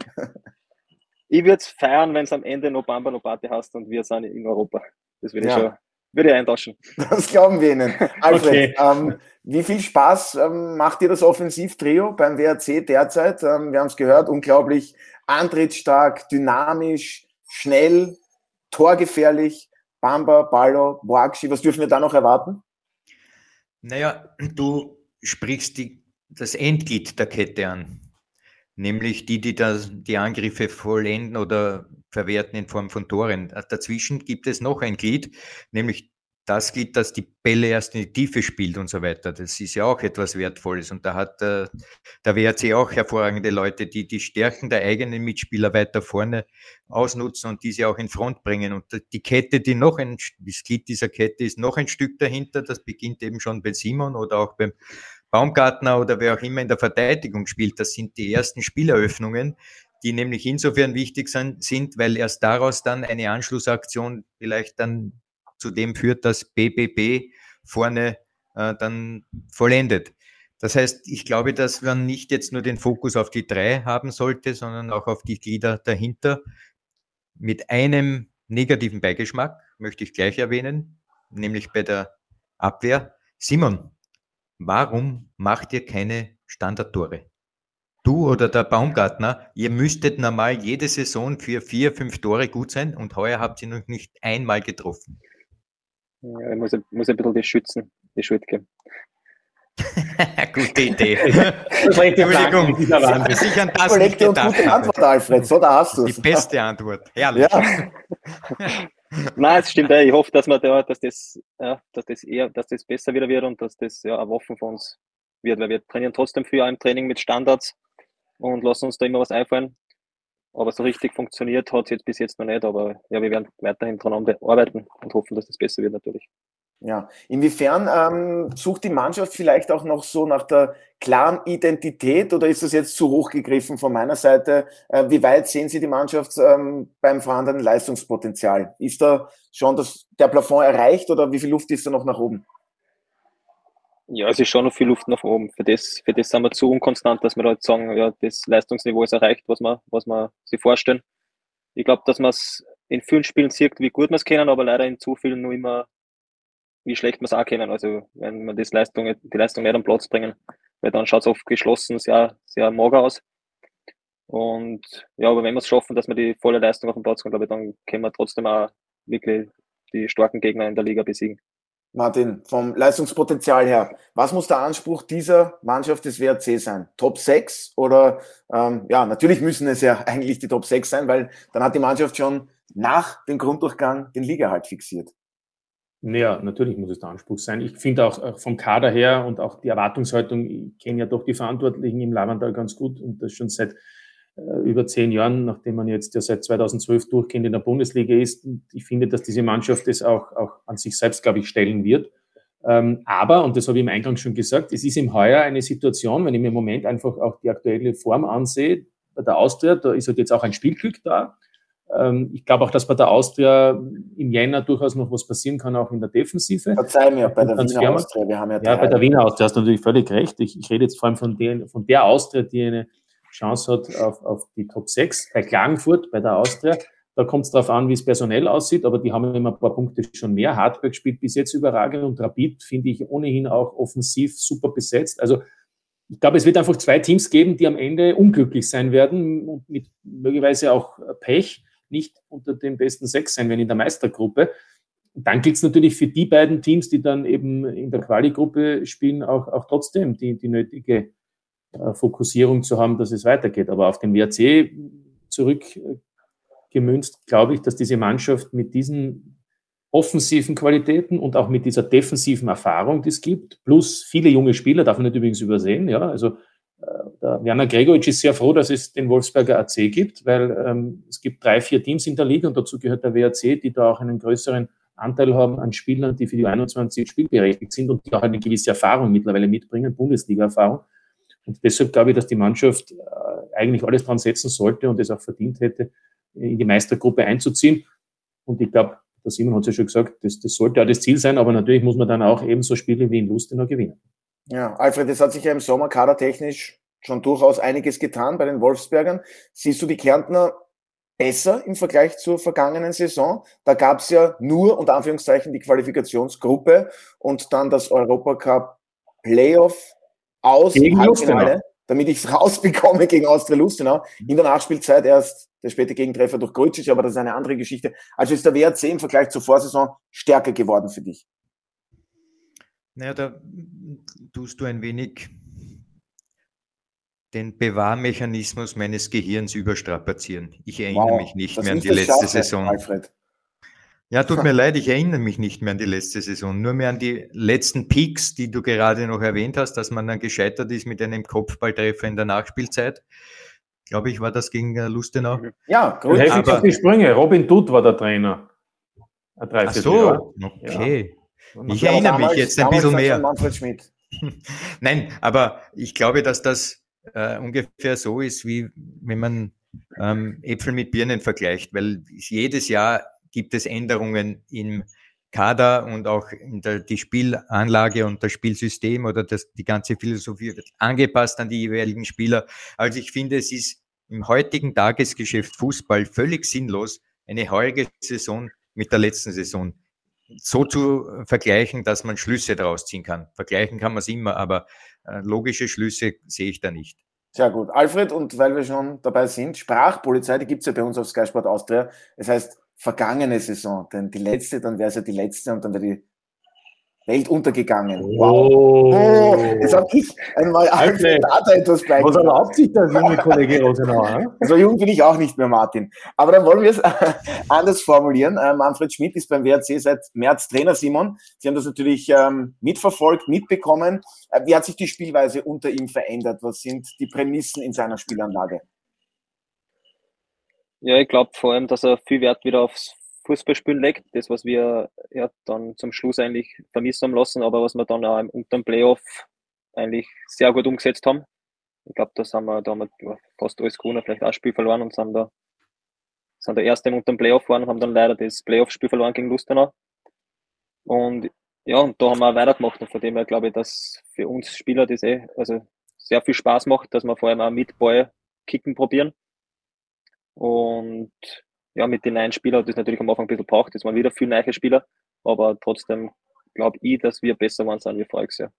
Ich würde es feiern, wenn es am Ende No Bamba, No Party hast und wir sind in Europa. Das würde ich ja. schon würde ich eintauschen. Das glauben wir Ihnen. Alfred, okay. ähm, wie viel Spaß ähm, macht dir das Offensivtrio beim WRC derzeit? Ähm, wir haben es gehört, unglaublich antrittsstark, dynamisch, schnell, torgefährlich. Bamba, Ballo, Boakshi, was dürfen wir da noch erwarten? Naja, du sprichst die, das Endglied der Kette an, nämlich die, die das, die Angriffe vollenden oder verwerten in Form von Toren. Dazwischen gibt es noch ein Glied, nämlich das Glied, das die Bälle erst in die Tiefe spielt und so weiter. Das ist ja auch etwas Wertvolles. Und da hat äh, der WRC auch hervorragende Leute, die die Stärken der eigenen Mitspieler weiter vorne ausnutzen und diese auch in Front bringen. Und die Kette, die noch ein, das Glied dieser Kette ist noch ein Stück dahinter. Das beginnt eben schon bei Simon oder auch beim Baumgartner oder wer auch immer in der Verteidigung spielt. Das sind die ersten Spieleröffnungen, die nämlich insofern wichtig sind, weil erst daraus dann eine Anschlussaktion vielleicht dann zu dem führt, dass BBB vorne äh, dann vollendet. Das heißt, ich glaube, dass man nicht jetzt nur den Fokus auf die drei haben sollte, sondern auch auf die Glieder dahinter. Mit einem negativen Beigeschmack möchte ich gleich erwähnen, nämlich bei der Abwehr. Simon, warum macht ihr keine Standardtore? du oder der Baumgartner, ihr müsstet normal jede Saison für vier, fünf Tore gut sein und heuer habt ihr noch nicht einmal getroffen. Ja, ich muss, muss ein bisschen die schützen, die Schuld geben. gute Idee. Entschuldigung, dass ich an das nicht gedacht gute Antwort, Alfred, so da hast du Die beste Antwort, herrlich. Ja. Nein, es stimmt. Ich hoffe, dass, wir da, dass, das, ja, dass, das eher, dass das besser wieder wird und dass das ja, eine Waffe von uns wird, weil wir trainieren trotzdem für ein Training mit Standards und lassen uns da immer was einfallen. Aber so richtig funktioniert hat es jetzt bis jetzt noch nicht. Aber ja, wir werden weiterhin dran arbeiten und hoffen, dass das besser wird natürlich. Ja, inwiefern ähm, sucht die Mannschaft vielleicht auch noch so nach der klaren Identität oder ist das jetzt zu hoch gegriffen von meiner Seite? Äh, wie weit sehen Sie die Mannschaft ähm, beim vorhandenen Leistungspotenzial? Ist da schon das, der Plafond erreicht oder wie viel Luft ist da noch nach oben? Ja, es ist schon noch viel Luft nach oben. Für das, für das sind wir zu unkonstant, dass wir da jetzt sagen, ja, das Leistungsniveau ist erreicht, was wir, was wir sich vorstellen. Ich glaube, dass man es in vielen Spielen sieht, wie gut wir es kennen, aber leider in zu vielen nur immer, wie schlecht wir es auch kennen. Also, wenn wir das Leistung, die Leistung nicht am Platz bringen, weil dann schaut es oft geschlossen sehr, sehr mager aus. Und ja, aber wenn wir es schaffen, dass wir die volle Leistung auf den Platz kommen, glaube ich, dann können wir trotzdem auch wirklich die starken Gegner in der Liga besiegen. Martin, vom Leistungspotenzial her, was muss der Anspruch dieser Mannschaft des WRC sein? Top 6 oder ähm, ja, natürlich müssen es ja eigentlich die Top 6 sein, weil dann hat die Mannschaft schon nach dem Grunddurchgang den Liga halt fixiert. Ja, natürlich muss es der Anspruch sein. Ich finde auch vom Kader her und auch die Erwartungshaltung, ich kenne ja doch die Verantwortlichen im Lavandal ganz gut und das schon seit äh, über zehn Jahren, nachdem man jetzt ja seit 2012 durchgehend in der Bundesliga ist. Und ich finde, dass diese Mannschaft das auch, auch an sich selbst, glaube ich, stellen wird. Ähm, aber, und das habe ich im Eingang schon gesagt, es ist im Heuer eine Situation, wenn ich mir im Moment einfach auch die aktuelle Form ansehe, bei der Austria, da ist halt jetzt auch ein Spielglück da. Ähm, ich glaube auch, dass bei der Austria im Jänner durchaus noch was passieren kann, auch in der Defensive. Verzeih mir, bei der Wiener Austria, wir haben ja Ja, bei der Wiener Austria hast du natürlich völlig recht. Ich, ich rede jetzt vor allem von der, von der Austria, die eine Chance hat auf, auf die Top 6. Bei Klagenfurt, bei der Austria, da kommt es darauf an, wie es personell aussieht, aber die haben immer ein paar Punkte schon mehr. Hardberg spielt bis jetzt überragend und Rapid finde ich ohnehin auch offensiv super besetzt. Also ich glaube, es wird einfach zwei Teams geben, die am Ende unglücklich sein werden und mit möglicherweise auch Pech nicht unter den besten sechs sein werden in der Meistergruppe. Dann gilt es natürlich für die beiden Teams, die dann eben in der Quali-Gruppe spielen, auch, auch trotzdem die, die nötige äh, Fokussierung zu haben, dass es weitergeht. Aber auf den WRC zurückgemünzt, glaube ich, dass diese Mannschaft mit diesen offensiven Qualitäten und auch mit dieser defensiven Erfahrung, die es gibt, plus viele junge Spieler, darf man nicht übrigens übersehen, ja, also der Werner Gregoritsch ist sehr froh, dass es den Wolfsberger AC gibt, weil ähm, es gibt drei, vier Teams in der Liga und dazu gehört der WRC, die da auch einen größeren Anteil haben an Spielern, die für die 21 spielberechtigt sind und die auch eine gewisse Erfahrung mittlerweile mitbringen, Bundesliga-Erfahrung. Und deshalb glaube ich, dass die Mannschaft äh, eigentlich alles dran setzen sollte und es auch verdient hätte, in die Meistergruppe einzuziehen. Und ich glaube, der Simon hat es ja schon gesagt, das, das sollte auch das Ziel sein, aber natürlich muss man dann auch ebenso Spiele wie in Lustenau gewinnen. Ja, Alfred, es hat sich ja im Sommer kadertechnisch schon durchaus einiges getan bei den Wolfsbergern. Siehst du die Kärntner besser im Vergleich zur vergangenen Saison? Da gab es ja nur, unter Anführungszeichen, die Qualifikationsgruppe und dann das Europacup Playoff aus Gegen Halbfinale, damit ich es rausbekomme gegen Austria Lustenau. In der Nachspielzeit erst der späte Gegentreffer durch Grujic, aber das ist eine andere Geschichte. Also ist der WRC im Vergleich zur Vorsaison stärker geworden für dich? Naja, da tust du ein wenig den Bewahrmechanismus meines Gehirns überstrapazieren. Ich erinnere wow, mich nicht mehr an die letzte Schaffe, Saison. Alfred. Ja, tut mir leid, ich erinnere mich nicht mehr an die letzte Saison, nur mehr an die letzten Peaks, die du gerade noch erwähnt hast, dass man dann gescheitert ist mit einem Kopfballtreffer in der Nachspielzeit. Glaube ich, war das gegen äh, Lustenau. Ja, gut. Aber, auf die Sprünge. Robin Dutt war der Trainer. Ach so, okay. Ja. Ich erinnere mich jetzt ein bisschen mehr. Nein, aber ich glaube, dass das äh, ungefähr so ist, wie wenn man ähm, Äpfel mit Birnen vergleicht, weil jedes Jahr gibt es Änderungen im Kader und auch in der, die Spielanlage und das Spielsystem oder das, die ganze Philosophie wird angepasst an die jeweiligen Spieler. Also ich finde, es ist im heutigen Tagesgeschäft Fußball völlig sinnlos, eine heurige Saison mit der letzten Saison so zu vergleichen, dass man Schlüsse daraus ziehen kann. Vergleichen kann man es immer, aber äh, logische Schlüsse sehe ich da nicht. Sehr gut. Alfred, und weil wir schon dabei sind, Sprachpolizei, die gibt es ja bei uns auf Sky Sport Austria. Das heißt, vergangene Saison, denn die letzte, dann wäre es ja die letzte und dann wäre die Welt untergegangen. Wow. Oh, oh jetzt habe ich einmal Alfred Data etwas bleiben. Was erlaubt sich das junge Kollege Rosenauer? so jung bin ich auch nicht mehr, Martin. Aber dann wollen wir es anders formulieren. Äh, Manfred Schmidt ist beim WRC seit März Trainer, Simon. Sie haben das natürlich ähm, mitverfolgt, mitbekommen. Äh, wie hat sich die Spielweise unter ihm verändert? Was sind die Prämissen in seiner Spielanlage? Ja, ich glaube vor allem, dass er viel Wert wieder aufs Fußballspielen legt. Das, was wir ja dann zum Schluss eigentlich vermissen haben lassen, aber was wir dann auch unter dem Playoff eigentlich sehr gut umgesetzt haben. Ich glaube, da haben wir, da haben fast alles gewonnen, vielleicht auch ein Spiel verloren und sind da, sind der Erste unter dem Playoff waren und haben dann leider das Playoff-Spiel verloren gegen Lustenau. Und ja, und da haben wir auch weitergemacht und von dem her glaube ich, dass für uns Spieler das eh, also sehr viel Spaß macht, dass wir vor allem auch mit Ball kicken probieren. Und ja, mit den neuen Spielern hat das natürlich am Anfang ein bisschen braucht. Es waren wieder viele neue Spieler, aber trotzdem glaube ich, dass wir besser waren sind wie voriges Jahr.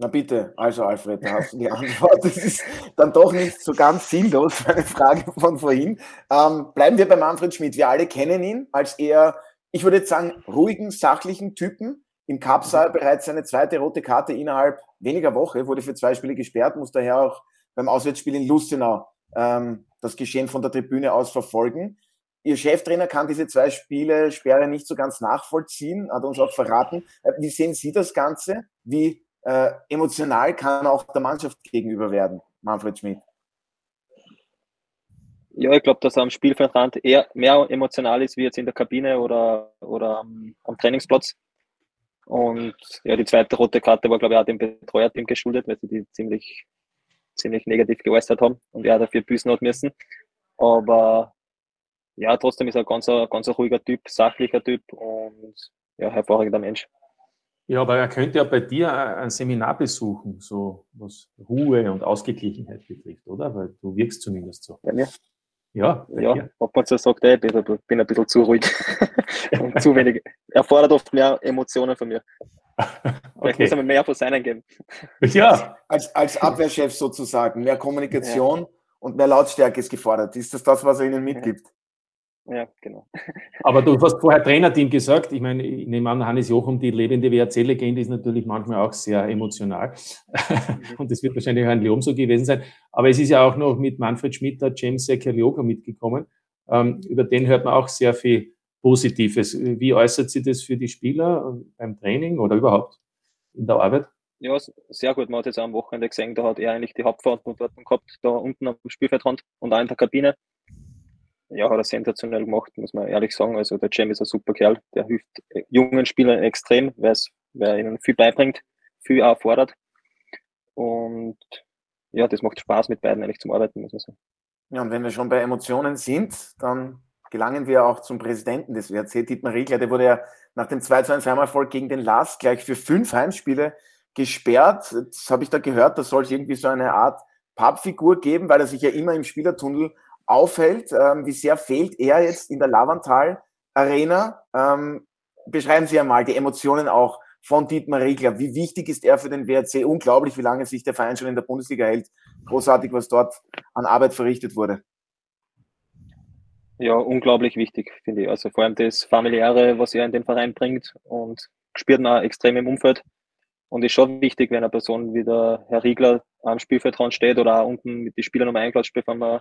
Na bitte, also Alfred, da hast du die Antwort. Das ist dann doch nicht so ganz sinnlos, meine Frage von vorhin. Ähm, bleiben wir bei Manfred Schmidt. Wir alle kennen ihn als eher, ich würde jetzt sagen, ruhigen, sachlichen Typen. Im Cupsaal bereits seine zweite rote Karte innerhalb weniger Woche, wurde für zwei Spiele gesperrt, muss daher auch beim Auswärtsspiel in Lustenau ähm, das Geschehen von der Tribüne aus verfolgen. Ihr Cheftrainer kann diese zwei Spiele Sperre nicht so ganz nachvollziehen, hat uns auch verraten. Äh, wie sehen Sie das Ganze? Wie äh, emotional kann auch der Mannschaft gegenüber werden, Manfred Schmidt? Ja, ich glaube, dass er am Spielfeldrand eher mehr emotional ist wie jetzt in der Kabine oder, oder am, am Trainingsplatz. Und ja, die zweite rote Karte war, glaube ich, auch dem Betreuerteam geschuldet, weil sie die ziemlich ziemlich negativ geäußert haben und er dafür büßen hat müssen. Aber ja, trotzdem ist er ein ganz, ganz ruhiger Typ, sachlicher Typ und ja, hervorragender Mensch. Ja, aber er könnte ja bei dir ein Seminar besuchen, so was Ruhe und Ausgeglichenheit betrifft, oder? Weil du wirkst zumindest so. Bei mir? Ja, ja dir. ob man so sagt, ey, ich bin ein bisschen zu ruhig und zu wenig. Er fordert oft mehr Emotionen von mir. Vielleicht okay. muss er mehr von seinen geben. Ja. Als, als Abwehrchef sozusagen. Mehr Kommunikation ja. und mehr Lautstärke ist gefordert. Ist das das, was er Ihnen mitgibt? Ja, genau. Aber du hast vorher Trainerteam gesagt. Ich meine, ich nehme an, Hannes Jochum, die lebende WRC-Legende, ist natürlich manchmal auch sehr emotional. Mhm. Und das wird wahrscheinlich auch ein Leom so gewesen sein. Aber es ist ja auch noch mit Manfred Schmidt James Sekalioka mitgekommen. Ähm, über den hört man auch sehr viel Positives. Wie äußert sich das für die Spieler beim Training oder überhaupt in der Arbeit? Ja, sehr gut. Man hat jetzt am Wochenende gesehen, da hat er eigentlich die Hauptverantwortung gehabt, da unten am Spielfeldrand und auch in der Kabine. Ja, hat er sensationell gemacht, muss man ehrlich sagen. Also der Cem ist ein super Kerl, der hilft jungen Spielern extrem, weil er ihnen viel beibringt, viel auch fordert. Und ja, das macht Spaß mit beiden eigentlich zum Arbeiten, muss man sagen. Ja, und wenn wir schon bei Emotionen sind, dann gelangen wir auch zum Präsidenten des WRC, Dietmar Riegler. Der wurde ja nach dem 2-2-1-Erfolg gegen den LAS gleich für fünf Heimspiele gesperrt. Das habe ich da gehört, da soll es irgendwie so eine Art Pappfigur geben, weil er sich ja immer im Spielertunnel aufhält. Ähm, wie sehr fehlt er jetzt in der Lavantal Arena? Ähm, beschreiben Sie einmal die Emotionen auch von Dietmar Riegler. Wie wichtig ist er für den WRC? Unglaublich, wie lange sich der Verein schon in der Bundesliga hält. Großartig, was dort an Arbeit verrichtet wurde. Ja, unglaublich wichtig, finde ich. Also vor allem das Familiäre, was er in den Verein bringt und spürt man extrem im Umfeld. Und ist schon wichtig, wenn eine Person wie der Herr Riegler am Spielfeldrand steht oder auch unten mit den Spielern nochmal einklatscht, bevor man,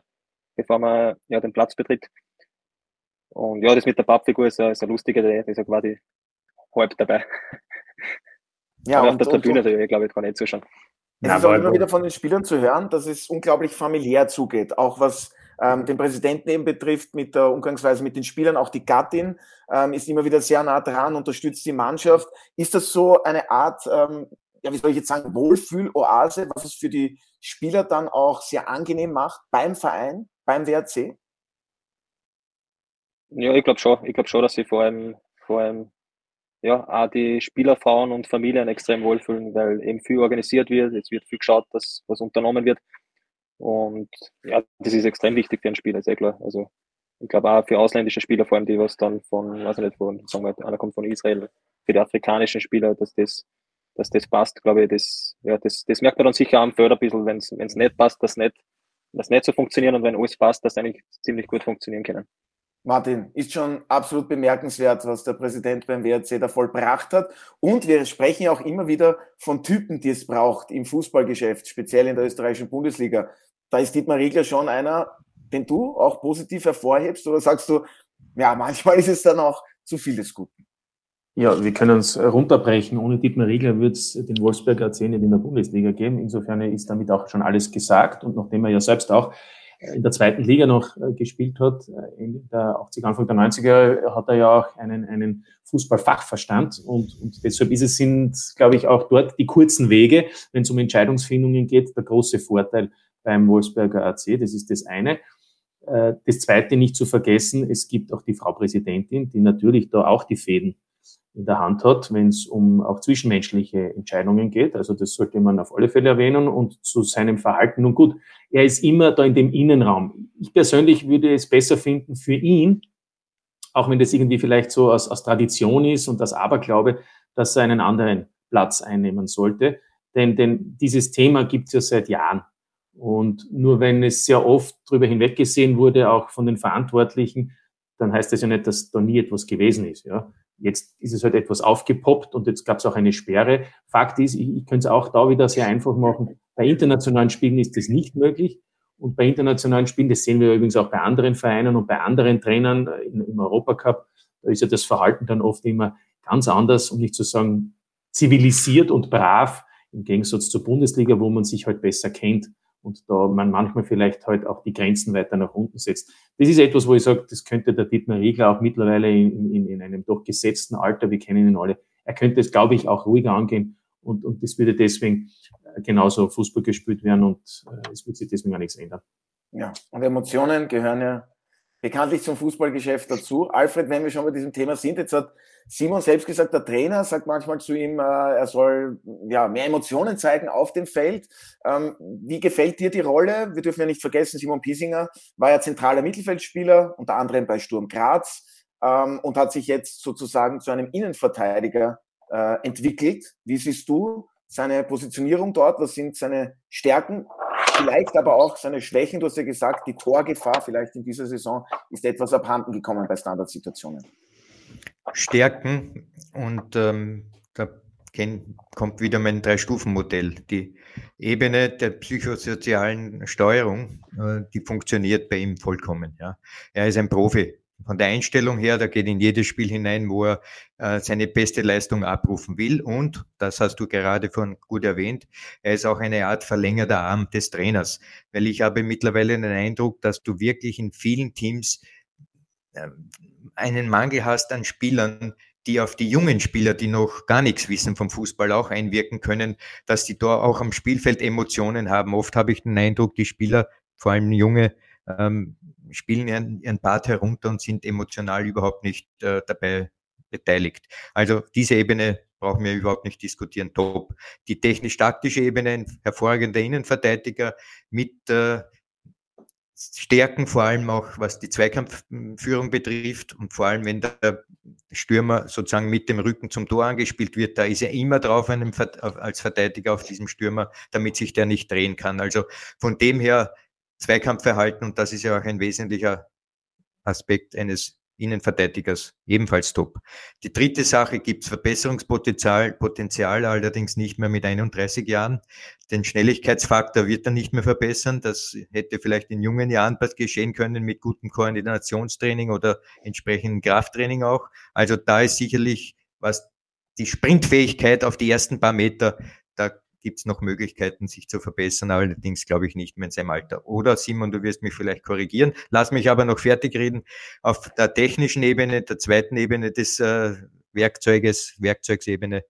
bevor man ja, den Platz betritt. Und ja, das mit der Pappfigur ist, ist eine lustige Idee, ist ja quasi halb dabei. Ja, Aber und, auf der Tribüne, und, und, glaube ich, kann nicht zuschauen. Es ja, ist auch immer wieder von den Spielern zu hören, dass es unglaublich familiär zugeht. Auch was ähm, den Präsidenten eben betrifft, mit der Umgangsweise mit den Spielern, auch die Gattin ähm, ist immer wieder sehr nah dran, unterstützt die Mannschaft. Ist das so eine Art, ähm, ja, wie soll ich jetzt sagen, Wohlfühl-Oase, was es für die Spieler dann auch sehr angenehm macht beim Verein, beim WRC? Ja, ich glaube schon. Ich glaube schon, dass sie vor allem, vor allem ja, auch die Spieler, Frauen und Familien extrem wohlfühlen, weil eben viel organisiert wird, es wird viel geschaut, dass was unternommen wird. Und ja, das ist extrem wichtig für einen Spieler, sehr klar. Also ich glaube auch für ausländische Spieler, vor allem die, was dann von, weiß ich nicht, von, sagen wir, einer kommt von Israel, für die afrikanischen Spieler, dass das, dass das passt, glaube ich, das, ja, das, das merkt man dann sicher am Förder ein bisschen, wenn es nicht passt, dass nicht, das nicht so funktioniert und wenn alles passt, dass eigentlich ziemlich gut funktionieren können. Martin, ist schon absolut bemerkenswert, was der Präsident beim WRC da vollbracht hat. Und wir sprechen ja auch immer wieder von Typen, die es braucht im Fußballgeschäft, speziell in der österreichischen Bundesliga. Da ist Dietmar Riegler schon einer, den du auch positiv hervorhebst oder sagst du, ja, manchmal ist es dann auch zu viel des Guten? Ja, wir können es runterbrechen. Ohne Dietmar Riegler wird es den Wolfsberger AC nicht in der Bundesliga geben. Insofern ist damit auch schon alles gesagt. Und nachdem er ja selbst auch in der zweiten Liga noch äh, gespielt hat, äh, in der 80 Anfang der 90er, hat er ja auch einen, einen Fußballfachverstand und, und deshalb ist es sind, glaube ich, auch dort die kurzen Wege, wenn es um Entscheidungsfindungen geht, der große Vorteil beim Wolfsberger AC. Das ist das eine. Äh, das zweite nicht zu vergessen, es gibt auch die Frau Präsidentin, die natürlich da auch die Fäden in der Hand hat, wenn es um auch zwischenmenschliche Entscheidungen geht. Also das sollte man auf alle Fälle erwähnen und zu seinem Verhalten. Nun gut, er ist immer da in dem Innenraum. Ich persönlich würde es besser finden für ihn, auch wenn das irgendwie vielleicht so aus, aus Tradition ist und das Aberglaube, dass er einen anderen Platz einnehmen sollte. Denn, denn dieses Thema gibt es ja seit Jahren. Und nur wenn es sehr oft darüber hinweggesehen wurde, auch von den Verantwortlichen, dann heißt das ja nicht, dass da nie etwas gewesen ist. Ja. Jetzt ist es halt etwas aufgepoppt und jetzt gab es auch eine Sperre. Fakt ist, ich, ich könnte es auch da wieder sehr einfach machen. Bei internationalen Spielen ist das nicht möglich. Und bei internationalen Spielen, das sehen wir übrigens auch bei anderen Vereinen und bei anderen Trainern äh, im Europacup, da ist ja das Verhalten dann oft immer ganz anders, um nicht zu sagen zivilisiert und brav, im Gegensatz zur Bundesliga, wo man sich halt besser kennt und da man manchmal vielleicht halt auch die Grenzen weiter nach unten setzt. Das ist etwas, wo ich sage, das könnte der Dietmar Riegler auch mittlerweile in, in, in einem doch gesetzten Alter, wir kennen ihn alle, er könnte es, glaube ich, auch ruhiger angehen und, und das würde deswegen äh, genauso Fußball gespielt werden und äh, es wird sich deswegen auch nichts ändern. Ja, und Emotionen gehören ja bekanntlich zum Fußballgeschäft dazu. Alfred, wenn wir schon bei diesem Thema sind, jetzt hat Simon selbst gesagt, der Trainer sagt manchmal zu ihm, äh, er soll ja, mehr Emotionen zeigen auf dem Feld. Ähm, wie gefällt dir die Rolle? Wir dürfen ja nicht vergessen, Simon Piesinger war ja zentraler Mittelfeldspieler, unter anderem bei Sturm Graz ähm, und hat sich jetzt sozusagen zu einem Innenverteidiger äh, entwickelt. Wie siehst du seine Positionierung dort? Was sind seine Stärken? Vielleicht aber auch seine Schwächen. Du hast ja gesagt, die Torgefahr vielleicht in dieser Saison ist etwas abhanden gekommen bei Standardsituationen. Stärken und ähm, da kommt wieder mein Drei-Stufen-Modell. Die Ebene der psychosozialen Steuerung, äh, die funktioniert bei ihm vollkommen. Ja. Er ist ein Profi von der Einstellung her, der geht in jedes Spiel hinein, wo er äh, seine beste Leistung abrufen will. Und, das hast du gerade von gut erwähnt, er ist auch eine Art verlängerter Arm des Trainers. Weil ich habe mittlerweile den Eindruck, dass du wirklich in vielen Teams äh, einen Mangel hast an Spielern, die auf die jungen Spieler, die noch gar nichts wissen vom Fußball, auch einwirken können, dass die da auch am Spielfeld Emotionen haben. Oft habe ich den Eindruck, die Spieler, vor allem junge, ähm, spielen ihren, ihren Part herunter und sind emotional überhaupt nicht äh, dabei beteiligt. Also diese Ebene brauchen wir überhaupt nicht diskutieren. Top. Die technisch-taktische Ebene, ein hervorragender Innenverteidiger mit äh, Stärken, vor allem auch was die Zweikampfführung betrifft und vor allem, wenn der Stürmer sozusagen mit dem Rücken zum Tor angespielt wird, da ist er immer drauf einem, als Verteidiger auf diesem Stürmer, damit sich der nicht drehen kann. Also von dem her Zweikampfverhalten und das ist ja auch ein wesentlicher Aspekt eines Innenverteidigers ebenfalls top. Die dritte Sache gibt es Verbesserungspotenzial, Potenzial allerdings nicht mehr mit 31 Jahren. Den Schnelligkeitsfaktor wird er nicht mehr verbessern. Das hätte vielleicht in jungen Jahren geschehen können mit gutem Koordinationstraining oder entsprechendem Krafttraining auch. Also da ist sicherlich, was die Sprintfähigkeit auf die ersten paar Meter, da gibt es noch Möglichkeiten, sich zu verbessern, allerdings glaube ich nicht mehr in seinem Alter. Oder Simon, du wirst mich vielleicht korrigieren. Lass mich aber noch fertig reden. Auf der technischen Ebene, der zweiten Ebene des äh, Werkzeuges, Werkzeugsebene,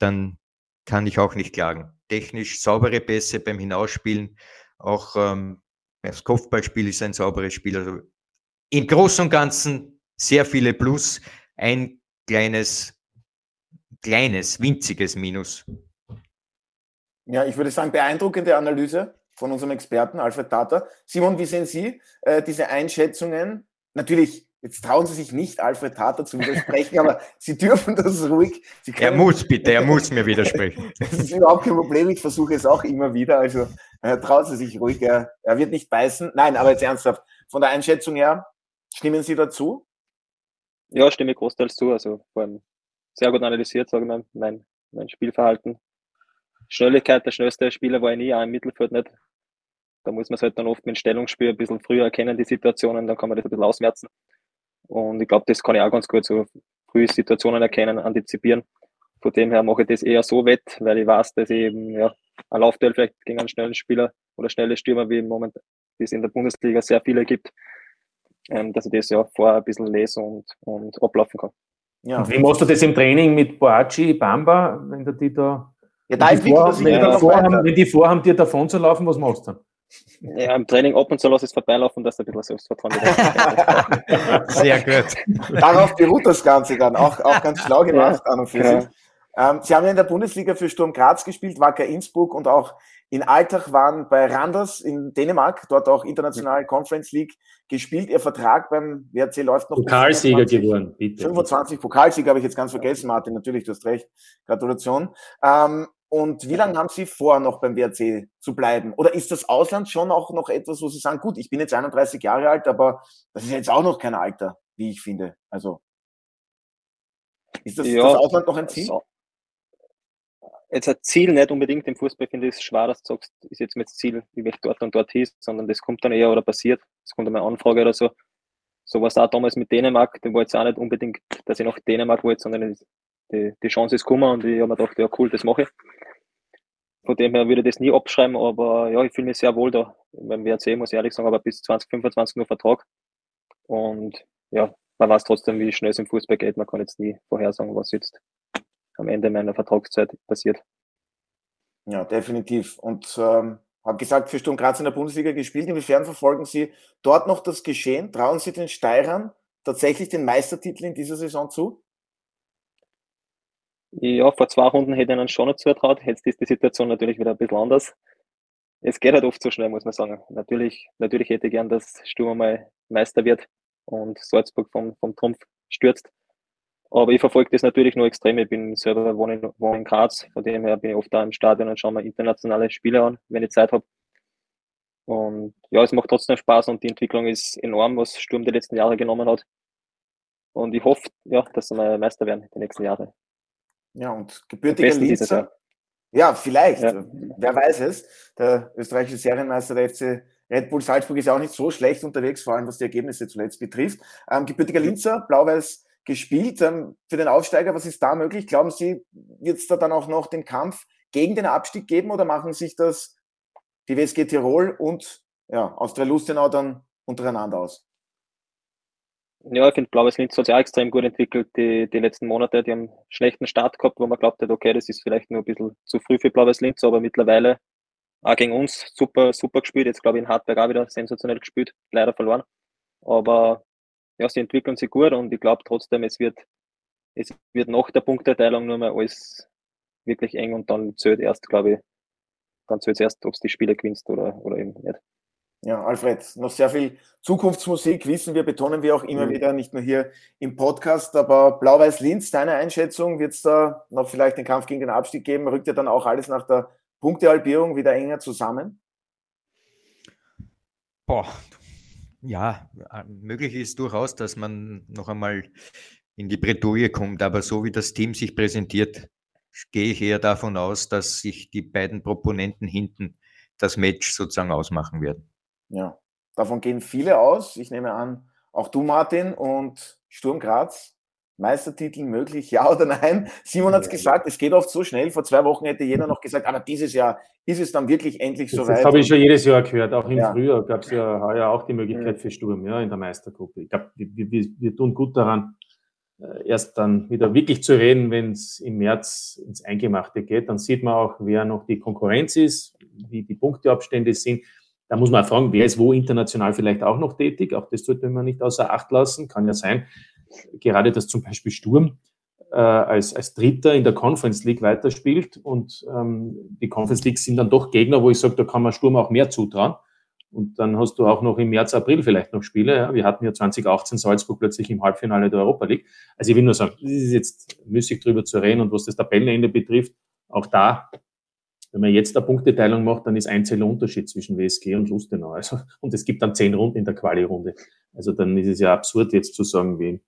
dann kann ich auch nicht klagen. Technisch saubere Pässe beim Hinausspielen, auch ähm, das Kopfballspiel ist ein sauberes Spiel. Also im Großen und Ganzen sehr viele Plus, ein kleines, kleines, winziges Minus. Ja, ich würde sagen, beeindruckende Analyse von unserem Experten Alfred Tata. Simon, wie sehen Sie äh, diese Einschätzungen? Natürlich, jetzt trauen Sie sich nicht, Alfred Tata zu widersprechen, aber Sie dürfen das ruhig. er muss bitte, er muss mir widersprechen. das ist überhaupt kein Problem, ich versuche es auch immer wieder. Also äh, trauen Sie sich ruhig, er, er wird nicht beißen. Nein, aber jetzt ernsthaft, von der Einschätzung her, stimmen Sie dazu? Ja, stimme großteils zu. Also vor allem sehr gut analysiert, sagen wir, mein, mein Spielverhalten Schnelligkeit, der schnellste Spieler war ich nie, auch im Mittelfeld nicht. Da muss man es halt dann oft mit dem Stellungsspiel ein bisschen früher erkennen, die Situationen, dann kann man das ein bisschen ausmerzen. Und ich glaube, das kann ich auch ganz gut so frühe Situationen erkennen, antizipieren. Von dem her mache ich das eher so wett, weil ich weiß, dass ich eben ja, ein Laufduell vielleicht gegen einen schnellen Spieler oder schnelle Stürmer, wie im Moment es in der Bundesliga sehr viele gibt, ähm, dass ich das ja vorher ein bisschen lese und, und ablaufen kann. Ja. Und wie machst du das im Training mit Boachi, Bamba, wenn du die da ja, da wenn, die vorhaben, wenn, die vorhaben, wenn die vorhaben, dir davon zu laufen, was machst du dann? Ja, im Training ab und zu lasse ich es vorbeilaufen, dass du ein bisschen Selbstvertrauen Sehr gut. Darauf beruht das Ganze dann. Auch, auch ganz schlau gemacht an und für sich. Ähm, Sie haben ja in der Bundesliga für Sturm Graz gespielt, Wacker Innsbruck und auch in Altach waren bei Randers in Dänemark, dort auch international Conference League gespielt. Ihr Vertrag beim WRC läuft noch. Pokalsieger geworden, bitte. 25 Pokalsieger habe ich jetzt ganz vergessen, Martin. Natürlich, du hast recht. Gratulation. Ähm, und wie lange haben Sie vor, noch beim WRC zu bleiben? Oder ist das Ausland schon auch noch etwas, wo Sie sagen, gut, ich bin jetzt 31 Jahre alt, aber das ist jetzt auch noch kein Alter, wie ich finde. Also ist das, ja, das Ausland noch ein Ziel? So. Jetzt ein Ziel nicht unbedingt im Fußball, finde ich es schwer, dass du sagst, ist jetzt mit Ziel, wie ich dort und dort hieß, sondern das kommt dann eher oder passiert. Es kommt eine Anfrage oder so. So was auch damals mit Dänemark, den war jetzt auch nicht unbedingt, dass ich nach Dänemark wollte, sondern die, die Chance ist gekommen und ich habe mir gedacht, ja cool, das mache ich. Von dem her würde ich das nie abschreiben, aber ja, ich fühle mich sehr wohl da. Beim WRC muss ich ehrlich sagen, aber bis 2025 nur Vertrag. Und ja, man weiß trotzdem, wie schnell es im Fußball geht. Man kann jetzt nie vorhersagen, was jetzt am Ende meiner Vertragszeit passiert. Ja, definitiv. Und ähm, habe gesagt, für Sturm Graz in der Bundesliga gespielt. Inwiefern verfolgen Sie dort noch das Geschehen? Trauen Sie den Steirern tatsächlich den Meistertitel in dieser Saison zu? Ja, vor zwei Runden hätte ich ihnen schon noch zutraut. Jetzt ist die Situation natürlich wieder ein bisschen anders. Es geht halt oft so schnell, muss man sagen. Natürlich, natürlich hätte ich gern, dass Sturm mal Meister wird und Salzburg vom, vom Trumpf stürzt. Aber ich verfolge das natürlich nur extrem. Ich bin selber wohne in, wohne in Graz, von dem her bin ich oft da im Stadion und schaue mir internationale Spiele an, wenn ich Zeit habe. Und ja, es macht trotzdem Spaß und die Entwicklung ist enorm, was Sturm die letzten Jahre genommen hat. Und ich hoffe, ja, dass mal Meister werden die nächsten Jahre. Ja, und gebürtiger Linzer. Ja, vielleicht. Ja. Wer weiß es. Der österreichische Serienmeister der FC Red Bull Salzburg ist ja auch nicht so schlecht unterwegs, vor allem was die Ergebnisse zuletzt betrifft. Ähm, gebürtiger Linzer, blau-weiß gespielt. Ähm, für den Aufsteiger, was ist da möglich? Glauben Sie, wird es da dann auch noch den Kampf gegen den Abstieg geben oder machen sich das die WSG Tirol und ja, Austria Lustenau dann untereinander aus? Ja, ich finde, Blaues Linz hat sich auch extrem gut entwickelt die, die letzten Monate. Die haben einen schlechten Start gehabt, wo man glaubt hat, okay, das ist vielleicht nur ein bisschen zu früh für Blaues Linz, aber mittlerweile auch gegen uns super, super gespielt. Jetzt glaube ich in Hartberg auch wieder sensationell gespielt, leider verloren. Aber ja, sie entwickeln sich gut und ich glaube trotzdem, es wird, es wird nach der Punkteteilung nur mehr alles wirklich eng und dann zählt erst, glaube ich, dann zählt es erst, ob es die Spiele gewinnst oder, oder eben nicht. Ja, Alfred, noch sehr viel Zukunftsmusik, wissen wir, betonen wir auch immer mhm. wieder, nicht nur hier im Podcast, aber Blau-Weiß-Linz, deine Einschätzung, wird es da noch vielleicht den Kampf gegen den Abstieg geben? Rückt ja dann auch alles nach der Punktehalbierung wieder enger zusammen? Boah, ja, möglich ist durchaus, dass man noch einmal in die Bredouille kommt, aber so wie das Team sich präsentiert, gehe ich eher davon aus, dass sich die beiden Proponenten hinten das Match sozusagen ausmachen werden. Ja, davon gehen viele aus. Ich nehme an, auch du, Martin, und Sturm Graz. Meistertitel möglich, ja oder nein? Simon hat es gesagt, es geht oft so schnell. Vor zwei Wochen hätte jeder noch gesagt, aber dieses Jahr ist es dann wirklich endlich soweit. Das habe ich schon jedes Jahr gehört. Auch im ja. Frühjahr gab es ja heuer auch die Möglichkeit mhm. für Sturm ja, in der Meistergruppe. Ich glaube, wir, wir, wir tun gut daran, äh, erst dann wieder wirklich zu reden, wenn es im März ins Eingemachte geht. Dann sieht man auch, wer noch die Konkurrenz ist, wie die Punkteabstände sind. Da muss man auch fragen, wer ist wo international vielleicht auch noch tätig. Auch das sollte man nicht außer Acht lassen. Kann ja sein, gerade dass zum Beispiel Sturm äh, als, als Dritter in der Conference League weiterspielt. Und ähm, die Conference League sind dann doch Gegner, wo ich sage, da kann man Sturm auch mehr zutrauen. Und dann hast du auch noch im März, April vielleicht noch Spiele. Ja. Wir hatten ja 2018 Salzburg plötzlich im Halbfinale der Europa League. Also ich will nur sagen, es ist jetzt müßig drüber zu reden. Und was das Tabellenende betrifft, auch da, wenn man jetzt eine Punkteteilung macht, dann ist ein Zähler Unterschied zwischen WSG und Lustenau. Also, und es gibt dann zehn Runden in der Quali-Runde. Also dann ist es ja absurd jetzt zu sagen, wen,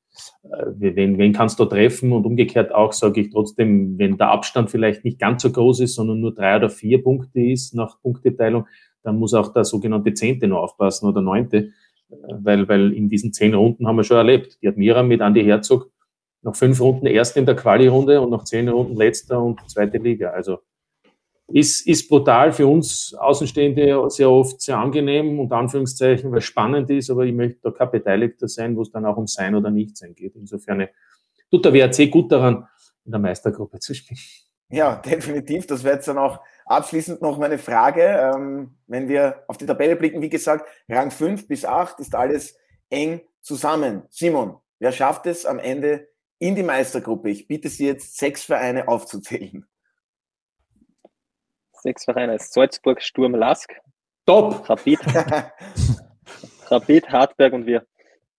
äh, wen, wen kannst du treffen und umgekehrt auch sage ich trotzdem, wenn der Abstand vielleicht nicht ganz so groß ist, sondern nur drei oder vier Punkte ist nach Punkteteilung, dann muss auch der sogenannte Zehnte noch aufpassen oder Neunte, äh, weil, weil in diesen zehn Runden haben wir schon erlebt. Die Admira mit Andy Herzog nach fünf Runden erst in der Quali-Runde und nach zehn Runden letzter und zweite Liga. Also ist, ist brutal für uns Außenstehende sehr oft sehr angenehm, unter Anführungszeichen, weil spannend ist, aber ich möchte da kein Beteiligter sein, wo es dann auch um Sein oder Nichtsein geht. Insofern tut der WRC gut daran, in der Meistergruppe zu spielen. Ja, definitiv. Das wäre jetzt dann auch abschließend noch meine Frage. Ähm, wenn wir auf die Tabelle blicken, wie gesagt, Rang 5 bis 8 ist alles eng zusammen. Simon, wer schafft es am Ende in die Meistergruppe? Ich bitte Sie jetzt, sechs Vereine aufzuzählen. Sechs Vereine. Salzburg, Sturm, Lask. Top! Rapid. Rapid, Hartberg und wir.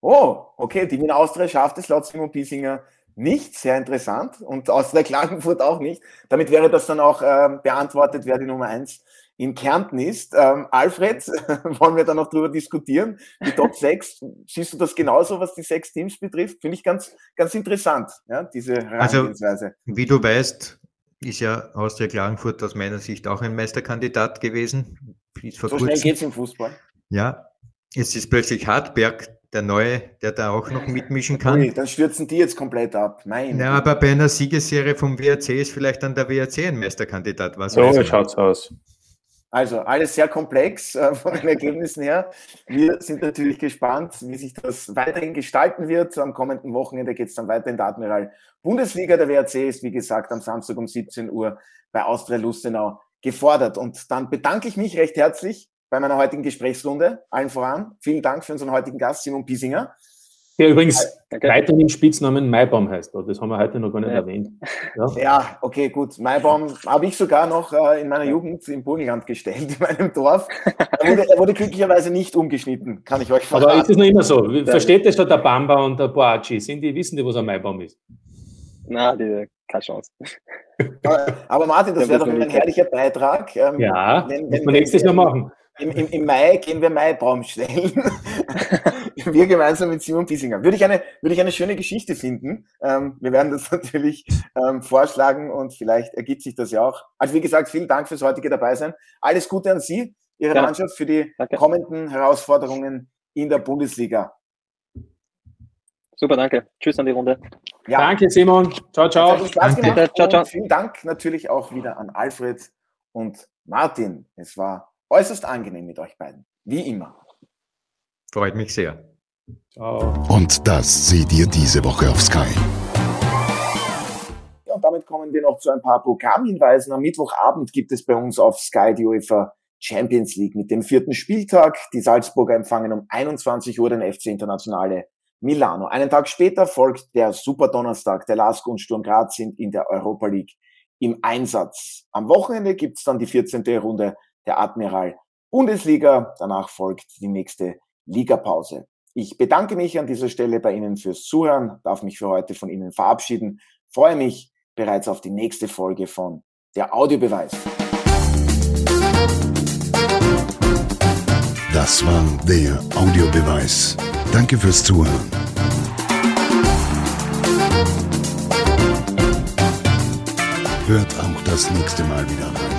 Oh, okay. Die Wiener Austria schafft es laut Simon Piesinger nicht. Sehr interessant. Und Austria Klagenfurt auch nicht. Damit wäre das dann auch äh, beantwortet, wer die Nummer eins in Kärnten ist. Ähm, Alfred, wollen wir da noch drüber diskutieren? Die Top 6, siehst du das genauso, was die sechs Teams betrifft? Finde ich ganz, ganz interessant, ja, diese also, Herangehensweise. Also, wie du weißt, ist ja Austria Klagenfurt aus meiner Sicht auch ein Meisterkandidat gewesen. so kurzem. schnell geht es im Fußball. Ja, es ist plötzlich Hartberg, der Neue, der da auch noch mitmischen kann. Ui, dann stürzen die jetzt komplett ab. Mein ja, aber bei einer Siegesserie vom WRC ist vielleicht dann der WRC ein Meisterkandidat. Was so schaut's aus. Also alles sehr komplex äh, von den Ergebnissen her. Wir sind natürlich gespannt, wie sich das weiterhin gestalten wird. Am kommenden Wochenende geht es dann weiter in der Admiral Bundesliga. Der WRC ist, wie gesagt, am Samstag um 17 Uhr bei Austria Lustenau gefordert. Und dann bedanke ich mich recht herzlich bei meiner heutigen Gesprächsrunde. Allen voran. Vielen Dank für unseren heutigen Gast, Simon Piesinger. Der übrigens okay. weiterhin im Spitznamen Maibaum heißt. Das haben wir heute noch gar nicht ja. erwähnt. Ja? ja, okay, gut. Maibaum habe ich sogar noch äh, in meiner Jugend im Burgenland gestellt, in meinem Dorf. Er wurde, er wurde, glücklicherweise nicht umgeschnitten, kann ich euch verraten. Aber ist das noch immer so? Versteht das schon der Bamba und der Boachi? Sind die, wissen die, was ein Maibaum ist? Na, die, keine Chance. Aber Martin, das wäre doch ein herrlicher Beitrag. Ähm, ja, wenn, wenn, wir nächstes Jahr machen. Im, im, Im, Mai gehen wir Maibaum stellen. wir gemeinsam mit Simon Piesinger. Würde ich eine, würde ich eine schöne Geschichte finden. Ähm, wir werden das natürlich ähm, vorschlagen und vielleicht ergibt sich das ja auch. Also wie gesagt, vielen Dank fürs heutige Dabeisein. Alles Gute an Sie, Ihre ja. Mannschaft für die danke. kommenden Herausforderungen in der Bundesliga. Super, danke. Tschüss an die Runde. Ja. Danke, Simon. Ciao, ciao. Danke. Ciao, ciao. Vielen Dank natürlich auch wieder an Alfred und Martin. Es war äußerst angenehm mit euch beiden. Wie immer. Freut mich sehr. Ciao. Und das seht ihr diese Woche auf Sky. Ja, und damit kommen wir noch zu ein paar Programmhinweisen. Am Mittwochabend gibt es bei uns auf Sky die UEFA Champions League mit dem vierten Spieltag. Die Salzburger empfangen um 21 Uhr den FC Internationale Milano. Einen Tag später folgt der Superdonnerstag. Der LASK und Sturm Graz sind in der Europa League im Einsatz. Am Wochenende gibt's dann die 14. Runde der Admiral Bundesliga. Danach folgt die nächste Ligapause. Ich bedanke mich an dieser Stelle bei Ihnen fürs Zuhören, darf mich für heute von Ihnen verabschieden, freue mich bereits auf die nächste Folge von Der Audiobeweis. Das war der Audiobeweis. Danke fürs Zuhören. Hört auch das nächste Mal wieder rein.